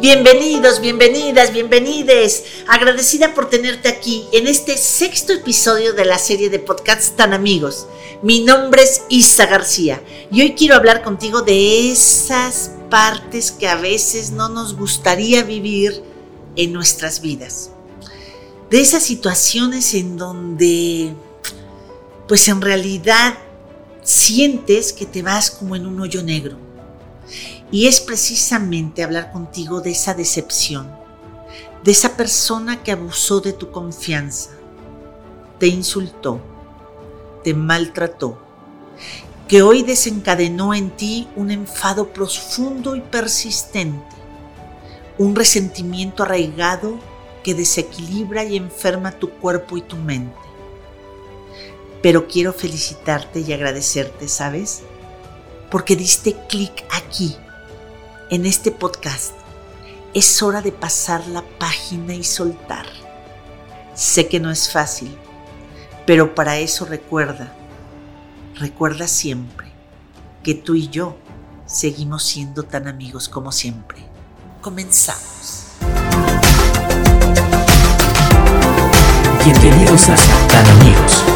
Bienvenidos, bienvenidas, bienvenides. Agradecida por tenerte aquí en este sexto episodio de la serie de podcasts Tan Amigos. Mi nombre es Isa García y hoy quiero hablar contigo de esas partes que a veces no nos gustaría vivir en nuestras vidas. De esas situaciones en donde, pues en realidad, sientes que te vas como en un hoyo negro y es precisamente hablar contigo de esa decepción, de esa persona que abusó de tu confianza, te insultó, te maltrató, que hoy desencadenó en ti un enfado profundo y persistente, un resentimiento arraigado que desequilibra y enferma tu cuerpo y tu mente. Pero quiero felicitarte y agradecerte, ¿sabes? Porque diste clic aquí en este podcast es hora de pasar la página y soltar. Sé que no es fácil, pero para eso recuerda, recuerda siempre que tú y yo seguimos siendo tan amigos como siempre. Comenzamos. Bienvenidos a Tan Amigos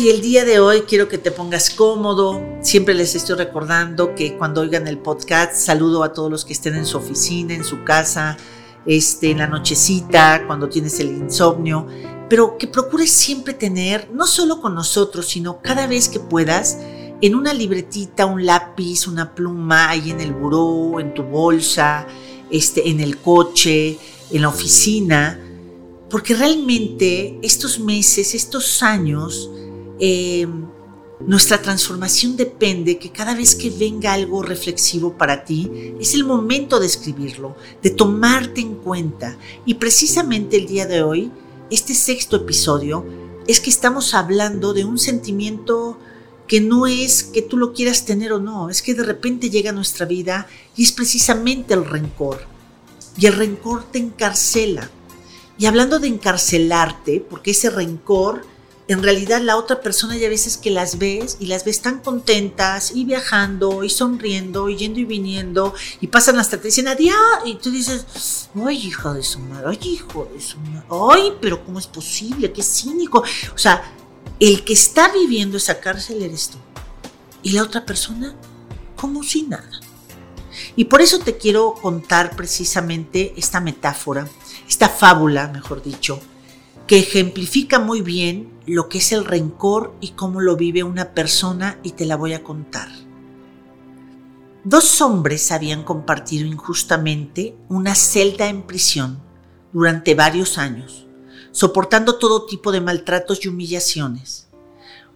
y el día de hoy quiero que te pongas cómodo. Siempre les estoy recordando que cuando oigan el podcast, saludo a todos los que estén en su oficina, en su casa, este, en la nochecita, cuando tienes el insomnio. Pero que procures siempre tener, no solo con nosotros, sino cada vez que puedas, en una libretita, un lápiz, una pluma, ahí en el buró, en tu bolsa, este, en el coche, en la oficina. Porque realmente estos meses, estos años, Em, nuestra transformación depende que cada vez que venga algo reflexivo para ti, es el momento de escribirlo, de tomarte en cuenta. Y precisamente el día de hoy, este sexto episodio, es que estamos hablando de un sentimiento que no es que tú lo quieras tener o no, es que de repente llega a nuestra vida y es precisamente el rencor. Y el rencor te encarcela. Y hablando de encarcelarte, porque ese rencor en realidad la otra persona ya a veces que las ves y las ves tan contentas y viajando y sonriendo y yendo y viniendo y pasan hasta te dicen adiós y tú dices, ay hija de su madre, ay hijo de su madre, ay pero ¿cómo es posible? Qué cínico. O sea, el que está viviendo esa cárcel eres tú y la otra persona como si nada. Y por eso te quiero contar precisamente esta metáfora, esta fábula, mejor dicho, que ejemplifica muy bien lo que es el rencor y cómo lo vive una persona y te la voy a contar. Dos hombres habían compartido injustamente una celda en prisión durante varios años, soportando todo tipo de maltratos y humillaciones.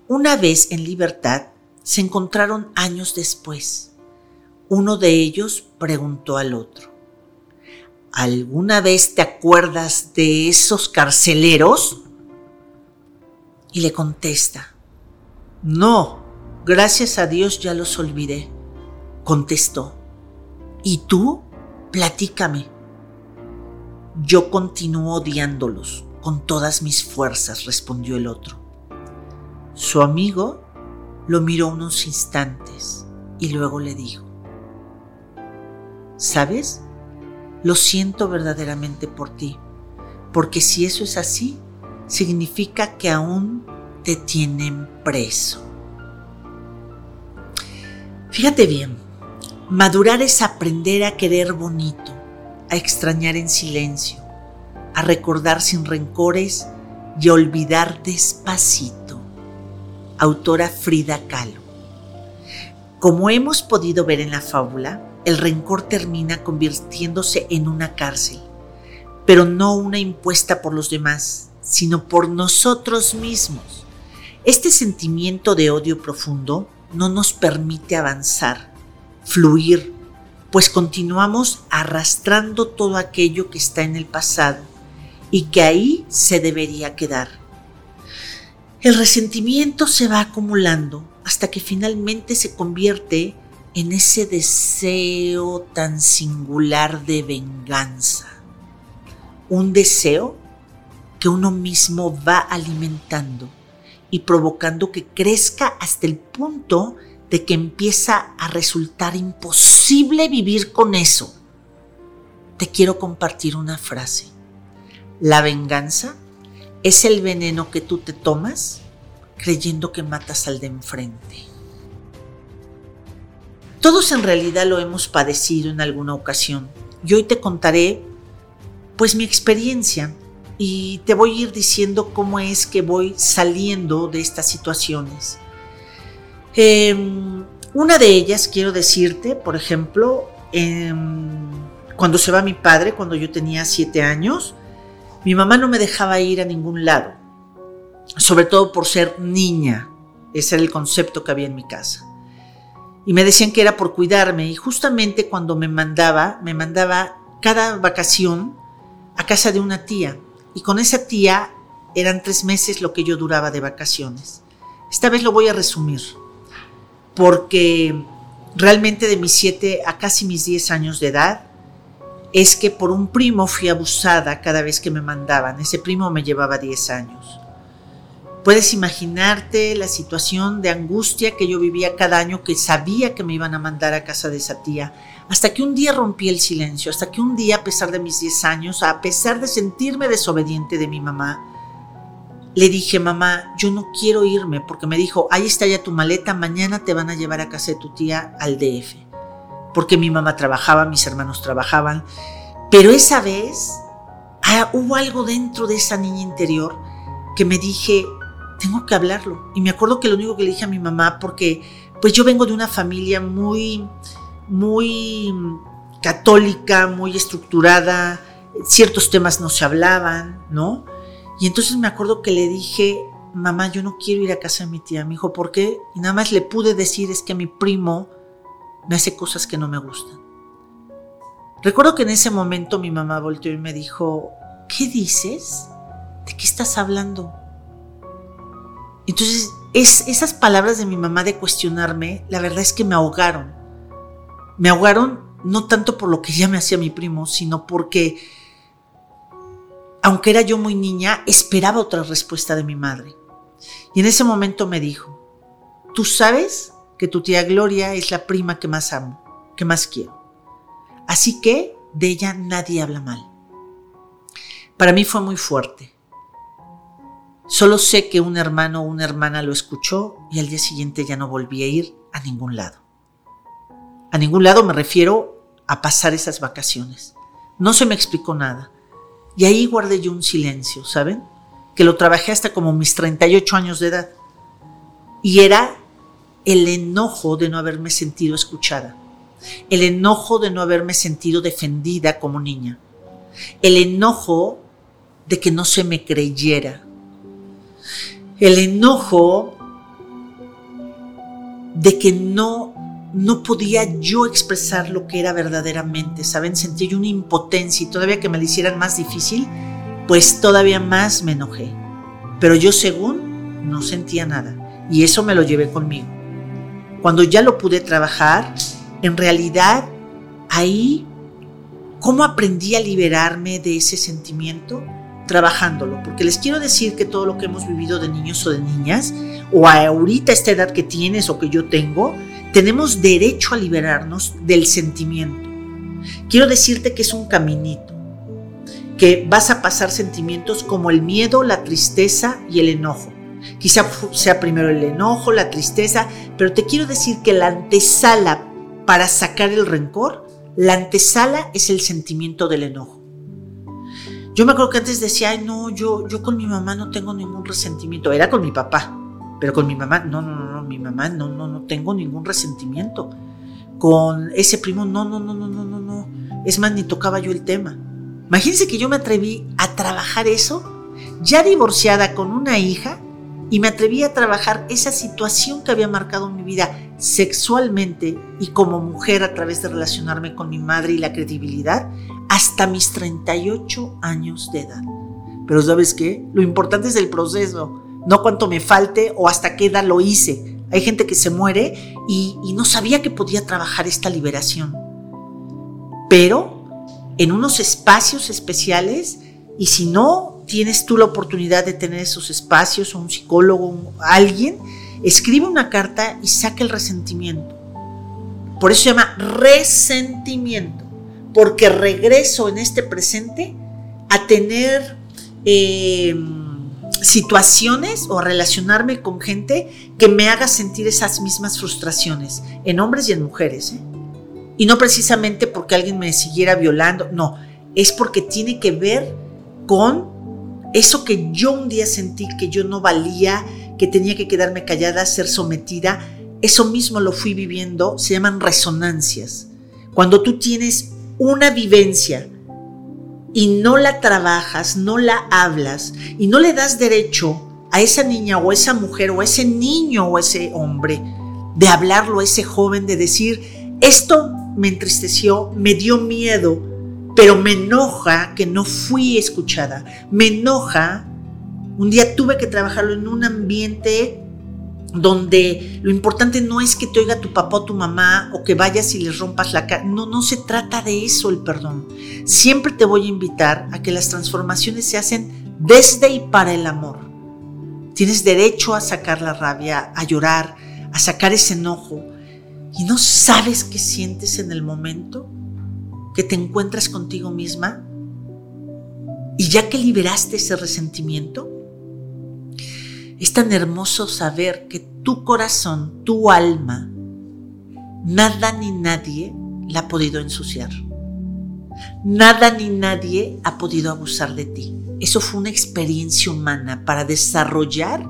Una vez en libertad, se encontraron años después. Uno de ellos preguntó al otro, ¿Alguna vez te acuerdas de esos carceleros? Y le contesta, no, gracias a Dios ya los olvidé. Contestó, ¿y tú? Platícame. Yo continúo odiándolos con todas mis fuerzas, respondió el otro. Su amigo lo miró unos instantes y luego le dijo, ¿sabes? Lo siento verdaderamente por ti, porque si eso es así, significa que aún te tienen preso. Fíjate bien, madurar es aprender a querer bonito, a extrañar en silencio, a recordar sin rencores y a olvidar despacito. Autora Frida Kahlo. Como hemos podido ver en la fábula, el rencor termina convirtiéndose en una cárcel, pero no una impuesta por los demás, sino por nosotros mismos. Este sentimiento de odio profundo no nos permite avanzar, fluir, pues continuamos arrastrando todo aquello que está en el pasado y que ahí se debería quedar. El resentimiento se va acumulando hasta que finalmente se convierte en ese deseo tan singular de venganza. Un deseo que uno mismo va alimentando y provocando que crezca hasta el punto de que empieza a resultar imposible vivir con eso. Te quiero compartir una frase. La venganza es el veneno que tú te tomas creyendo que matas al de enfrente. Todos en realidad lo hemos padecido en alguna ocasión y hoy te contaré pues mi experiencia y te voy a ir diciendo cómo es que voy saliendo de estas situaciones. Em, una de ellas quiero decirte, por ejemplo, em, cuando se va mi padre, cuando yo tenía siete años, mi mamá no me dejaba ir a ningún lado, sobre todo por ser niña. Ese era el concepto que había en mi casa y me decían que era por cuidarme y justamente cuando me mandaba, me mandaba cada vacación a casa de una tía y con esa tía eran tres meses lo que yo duraba de vacaciones. Esta vez lo voy a resumir porque realmente de mis siete a casi mis diez años de edad es que por un primo fui abusada cada vez que me mandaban. Ese primo me llevaba diez años. Puedes imaginarte la situación de angustia que yo vivía cada año que sabía que me iban a mandar a casa de esa tía, hasta que un día rompí el silencio, hasta que un día, a pesar de mis 10 años, a pesar de sentirme desobediente de mi mamá, le dije, mamá, yo no quiero irme, porque me dijo, ahí está ya tu maleta, mañana te van a llevar a casa de tu tía al DF, porque mi mamá trabajaba, mis hermanos trabajaban, pero esa vez ah, hubo algo dentro de esa niña interior que me dije, tengo que hablarlo. Y me acuerdo que lo único que le dije a mi mamá, porque pues yo vengo de una familia muy, muy católica, muy estructurada, ciertos temas no se hablaban, ¿no? Y entonces me acuerdo que le dije, mamá, yo no quiero ir a casa de mi tía. Me dijo, ¿por qué? Y nada más le pude decir es que mi primo me hace cosas que no me gustan. Recuerdo que en ese momento mi mamá volteó y me dijo, ¿qué dices? ¿De qué estás hablando? Entonces, es, esas palabras de mi mamá de cuestionarme, la verdad es que me ahogaron. Me ahogaron no tanto por lo que ya me hacía mi primo, sino porque, aunque era yo muy niña, esperaba otra respuesta de mi madre. Y en ese momento me dijo, tú sabes que tu tía Gloria es la prima que más amo, que más quiero. Así que de ella nadie habla mal. Para mí fue muy fuerte. Solo sé que un hermano o una hermana lo escuchó y al día siguiente ya no volví a ir a ningún lado. A ningún lado me refiero a pasar esas vacaciones. No se me explicó nada. Y ahí guardé yo un silencio, ¿saben? Que lo trabajé hasta como mis 38 años de edad. Y era el enojo de no haberme sentido escuchada. El enojo de no haberme sentido defendida como niña. El enojo de que no se me creyera el enojo de que no, no podía yo expresar lo que era verdaderamente, ¿saben? Sentí yo una impotencia y todavía que me lo hicieran más difícil, pues todavía más me enojé. Pero yo según no sentía nada y eso me lo llevé conmigo. Cuando ya lo pude trabajar, en realidad ahí, ¿cómo aprendí a liberarme de ese sentimiento? trabajándolo, porque les quiero decir que todo lo que hemos vivido de niños o de niñas, o ahorita esta edad que tienes o que yo tengo, tenemos derecho a liberarnos del sentimiento. Quiero decirte que es un caminito, que vas a pasar sentimientos como el miedo, la tristeza y el enojo. Quizá sea primero el enojo, la tristeza, pero te quiero decir que la antesala para sacar el rencor, la antesala es el sentimiento del enojo. Yo me acuerdo que antes decía, ay, no, yo, yo con mi mamá no tengo ningún resentimiento. Era con mi papá, pero con mi mamá, no, no, no, no mi mamá, no, no, no tengo ningún resentimiento. Con ese primo, no, no, no, no, no, no, no. Es más, ni tocaba yo el tema. Imagínense que yo me atreví a trabajar eso, ya divorciada con una hija, y me atreví a trabajar esa situación que había marcado mi vida sexualmente y como mujer a través de relacionarme con mi madre y la credibilidad hasta mis 38 años de edad. Pero ¿sabes qué? Lo importante es el proceso, no cuánto me falte o hasta qué edad lo hice. Hay gente que se muere y, y no sabía que podía trabajar esta liberación. Pero en unos espacios especiales y si no tienes tú la oportunidad de tener esos espacios o un psicólogo, o alguien, escribe una carta y saca el resentimiento. Por eso se llama resentimiento, porque regreso en este presente a tener eh, situaciones o relacionarme con gente que me haga sentir esas mismas frustraciones, en hombres y en mujeres. ¿eh? Y no precisamente porque alguien me siguiera violando, no, es porque tiene que ver con eso que yo un día sentí que yo no valía, que tenía que quedarme callada, ser sometida, eso mismo lo fui viviendo, se llaman resonancias. Cuando tú tienes una vivencia y no la trabajas, no la hablas y no le das derecho a esa niña o esa mujer o ese niño o ese hombre de hablarlo a ese joven, de decir, esto me entristeció, me dio miedo, pero me enoja que no fui escuchada. Me enoja, un día tuve que trabajarlo en un ambiente donde lo importante no es que te oiga tu papá o tu mamá o que vayas y les rompas la cara. No, no se trata de eso el perdón. Siempre te voy a invitar a que las transformaciones se hacen desde y para el amor. Tienes derecho a sacar la rabia, a llorar, a sacar ese enojo. ¿Y no sabes qué sientes en el momento? Que te encuentras contigo misma y ya que liberaste ese resentimiento, es tan hermoso saber que tu corazón, tu alma, nada ni nadie la ha podido ensuciar. Nada ni nadie ha podido abusar de ti. Eso fue una experiencia humana para desarrollar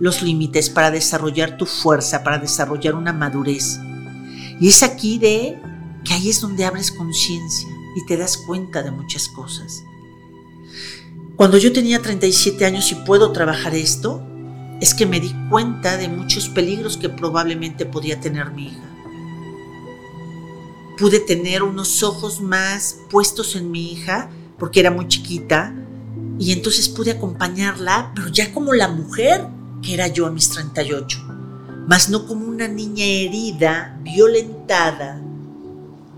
los límites, para desarrollar tu fuerza, para desarrollar una madurez. Y es aquí de que ahí es donde abres conciencia y te das cuenta de muchas cosas. Cuando yo tenía 37 años y puedo trabajar esto, es que me di cuenta de muchos peligros que probablemente podía tener mi hija. Pude tener unos ojos más puestos en mi hija porque era muy chiquita y entonces pude acompañarla, pero ya como la mujer que era yo a mis 38, más no como una niña herida, violentada,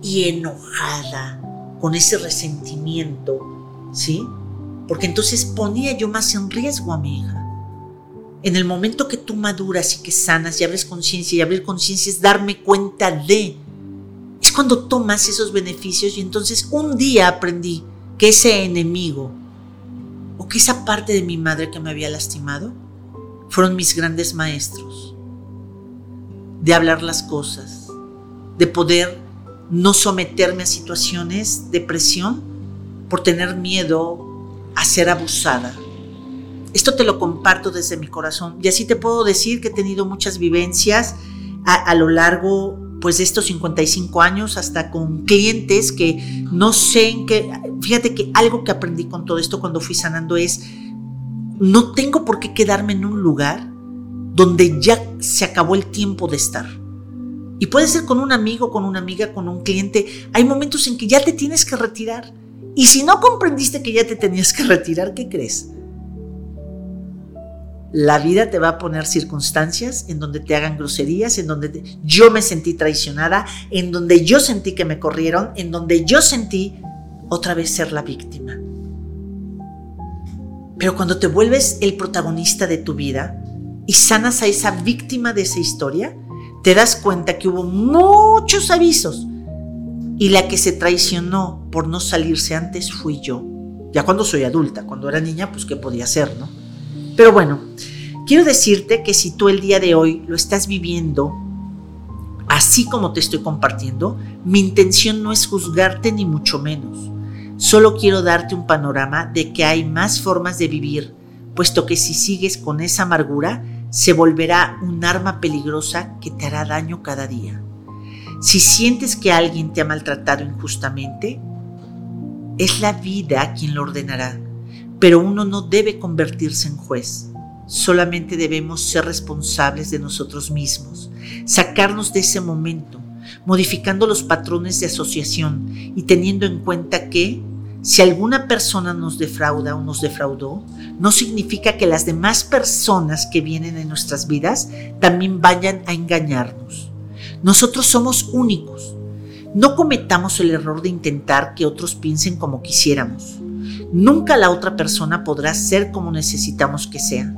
y enojada, con ese resentimiento, ¿sí? Porque entonces ponía yo más en riesgo a mi hija. En el momento que tú maduras y que sanas y abres conciencia, y abrir conciencia es darme cuenta de, es cuando tomas esos beneficios y entonces un día aprendí que ese enemigo o que esa parte de mi madre que me había lastimado fueron mis grandes maestros de hablar las cosas, de poder no someterme a situaciones de presión por tener miedo a ser abusada. Esto te lo comparto desde mi corazón y así te puedo decir que he tenido muchas vivencias a, lo largo pues de estos 55 años hasta con clientes que no sé en qué, fíjate que algo que aprendí con todo esto cuando fui sanando es, no tengo por qué quedarme en un lugar donde ya se acabó el tiempo de estar y puede ser con un amigo, con una amiga, con un cliente. Hay momentos en que ya te tienes que retirar. Y si no comprendiste que ya te tenías que retirar, ¿qué crees? La vida te va a poner circunstancias en donde te hagan groserías, en donde yo me sentí traicionada, en donde yo sentí que me corrieron, en donde yo sentí otra vez ser la víctima. Pero cuando te vuelves el protagonista de tu vida y sanas a esa víctima de esa historia, te das cuenta que hubo muchos avisos y la que se traicionó por no salirse antes fui yo. Ya cuando soy adulta, cuando era niña, pues qué podía hacer, ¿no? Pero bueno, quiero decirte que si tú el día de hoy lo estás viviendo así como te estoy compartiendo, mi intención no es juzgarte ni mucho menos. Solo quiero darte un panorama de que hay más formas de vivir, puesto que si sigues con esa amargura, se volverá un arma peligrosa que te hará daño cada día. Si sientes que alguien te ha maltratado injustamente, es la vida quien lo ordenará, pero uno no debe convertirse en juez. Solamente debemos ser responsables de nosotros mismos, sacarnos de ese momento, modificando los patrones de asociación y teniendo en cuenta que si alguna persona nos defrauda o nos defraudó, no significa que las demás personas que vienen en nuestras vidas también vayan a engañarnos. Nosotros somos únicos. No cometamos el error de intentar que otros piensen como quisiéramos. Nunca la otra persona podrá ser como necesitamos que sea.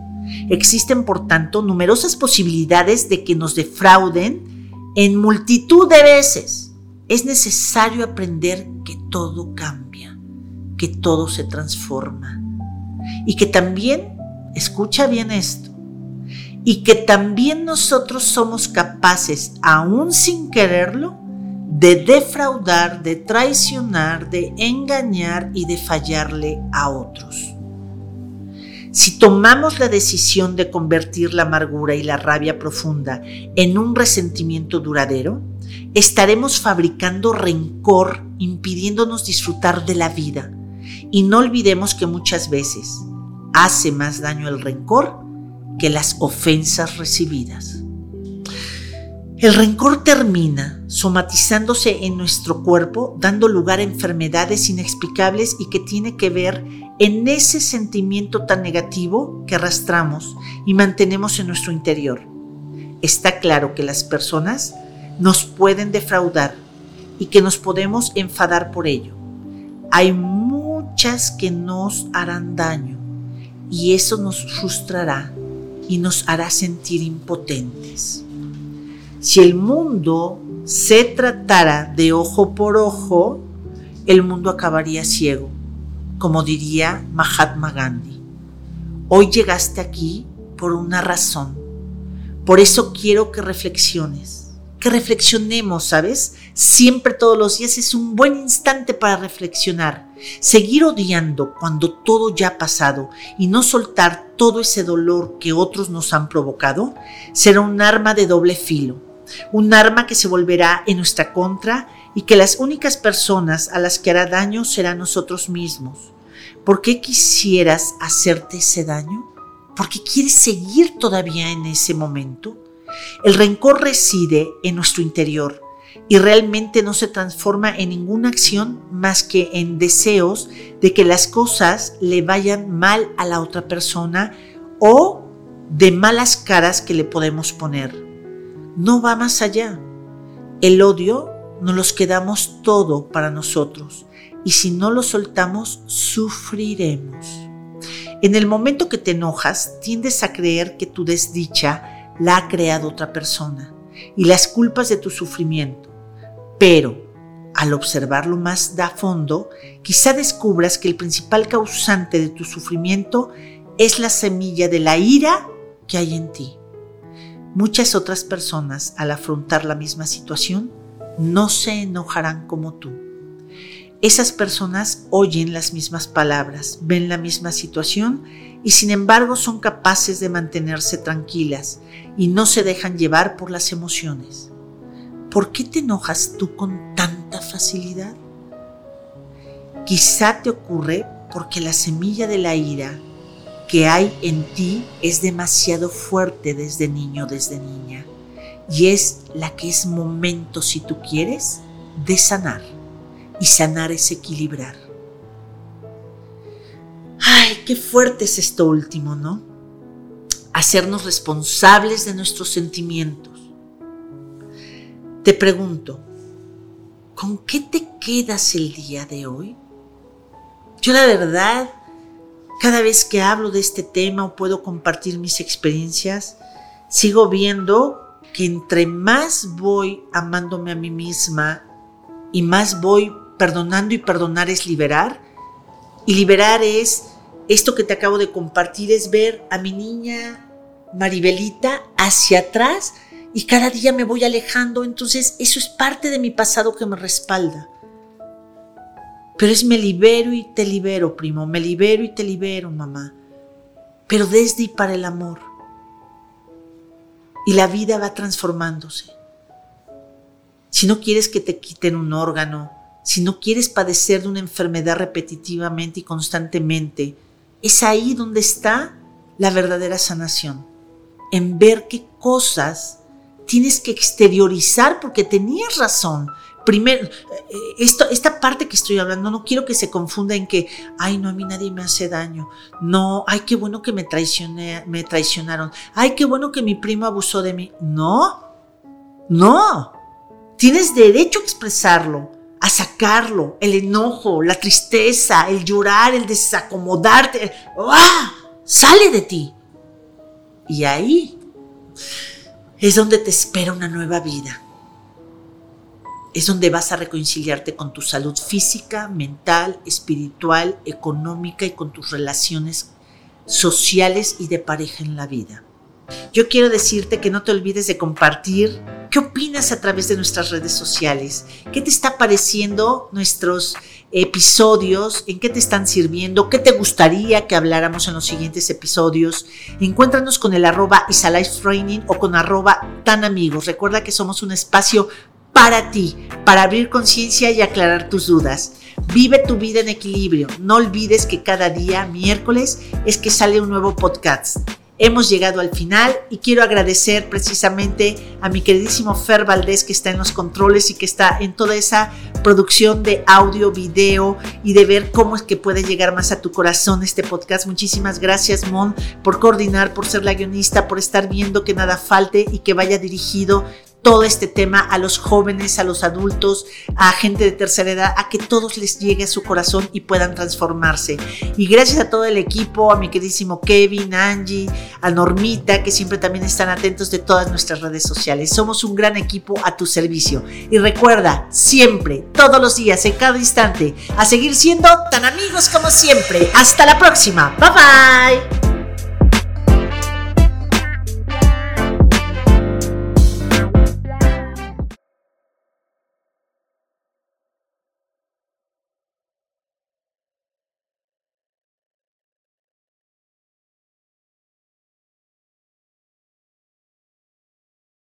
Existen, por tanto, numerosas posibilidades de que nos defrauden en multitud de veces. Es necesario aprender que todo cambia, que todo se transforma y que también, escucha bien esto, y que también nosotros somos capaces, aún sin quererlo, de defraudar, de traicionar, de engañar y de fallarle a otros. Si tomamos la decisión de convertir la amargura y la rabia profunda en un resentimiento duradero, estaremos fabricando rencor impidiéndonos disfrutar de la vida. Y no olvidemos que muchas veces hace más daño el rencor que las ofensas recibidas. El rencor termina somatizándose en nuestro cuerpo, dando lugar a enfermedades inexplicables y que tiene que ver en ese sentimiento tan negativo que arrastramos y mantenemos en nuestro interior. Está claro que las personas nos pueden defraudar y que nos podemos enfadar por ello. Hay que nos harán daño y eso nos frustrará y nos hará sentir impotentes. Si el mundo se tratara de ojo por ojo, el mundo acabaría ciego, como diría Mahatma Gandhi. Hoy llegaste aquí por una razón. Por eso quiero que reflexiones, que reflexionemos, ¿sabes? Siempre todos los días es un buen instante para reflexionar. Seguir odiando cuando todo ya ha pasado y no soltar todo ese dolor que otros nos han provocado será un arma de doble filo un arma que se volverá en nuestra contra y que las únicas personas a las que hará daño serán nosotros mismos. ¿Por qué quisieras hacerte ese daño? ¿Por qué quieres seguir todavía en ese momento? El rencor reside en nuestro interior y realmente no se transforma en ninguna acción más que en deseos de que las cosas le vayan mal a la otra persona o de malas caras que le podemos poner no va más allá. El odio nos los quedamos todo para nosotros y si no lo soltamos, sufriremos. En el momento que te enojas, tiendes a creer que tu desdicha la ha creado otra persona y las culpas de tu sufrimiento. Pero al observarlo más a fondo, quizá descubras que el principal causante de tu sufrimiento es la semilla de la ira que hay en ti. Muchas otras personas al afrontar la misma situación no se enojarán como tú. Esas personas oyen las mismas palabras, ven la misma situación y sin embargo son capaces de mantenerse tranquilas y no se dejan llevar por las emociones. ¿Por qué te enojas tú con tanta facilidad? Quizá te ocurre porque la semilla de la ira que hay en ti es demasiado fuerte desde niño, desde niña. Y es la que es momento, si tú quieres, de sanar. Y sanar es equilibrar. Ay, qué fuerte es esto último, ¿no? Hacernos responsables de nuestros sentimientos. Te pregunto, ¿con qué te quedas el día de hoy? Yo la verdad cada vez que hablo de este tema o puedo compartir mis experiencias, sigo viendo que entre más voy amándome a mí misma y más voy perdonando y perdonar es liberar. Y liberar es esto que te acabo de compartir, es ver a mi niña Maribelita hacia atrás y cada día me voy alejando. Entonces eso es parte de mi pasado que me respalda. Pero es me libero y te libero, primo, me libero y te libero, mamá. Pero desde y para el amor. Y la vida va transformándose. Si no quieres que te quiten un órgano, si no quieres padecer de una enfermedad repetitivamente y constantemente, es ahí donde está la verdadera sanación. En ver qué cosas tienes que exteriorizar porque tenías razón, primero, esto, esta parte que estoy hablando, no quiero que se confunda en que, ay, no, a mí nadie me hace daño. No, ay, qué bueno que me, traicioné, me traicionaron. Ay, qué bueno que mi primo abusó de mí. No, no. Tienes derecho a expresarlo, a sacarlo, el enojo, la tristeza, el llorar, el desacomodarte. ¡Ah! Sale de ti. Y ahí es donde te espera una nueva vida es donde vas a reconciliarte con tu salud física, mental, espiritual, económica y con tus relaciones sociales y de pareja en la vida. Yo quiero decirte que no te olvides de compartir qué opinas a través de nuestras redes sociales, qué te está pareciendo nuestros episodios, en qué te están sirviendo, qué te gustaría que habláramos en los siguientes episodios. Encuéntranos con el arroba Training o con arroba tan amigos. Recuerda que somos un espacio para ti, para abrir conciencia y aclarar tus dudas. Vive tu vida en equilibrio. No olvides que cada día, miércoles, es que sale un nuevo podcast. Hemos llegado al final y quiero agradecer precisamente a mi queridísimo Fer Valdés que está en los controles y que está en toda esa producción de audio, video y de ver cómo es que puede llegar más a tu corazón este podcast. Muchísimas gracias Mon por coordinar, por ser la guionista, por estar viendo que nada falte y que vaya dirigido todo este tema a los jóvenes, a los adultos, a gente de tercera edad, a que todos les llegue a su corazón y puedan transformarse. Y gracias a todo el equipo, a mi queridísimo Kevin, Angie, a Normita, que siempre también están atentos de todas nuestras redes sociales. Somos un gran equipo a tu servicio. Y recuerda, siempre, todos los días, en cada instante, a seguir siendo tan amigos como siempre. Hasta la próxima. Bye bye.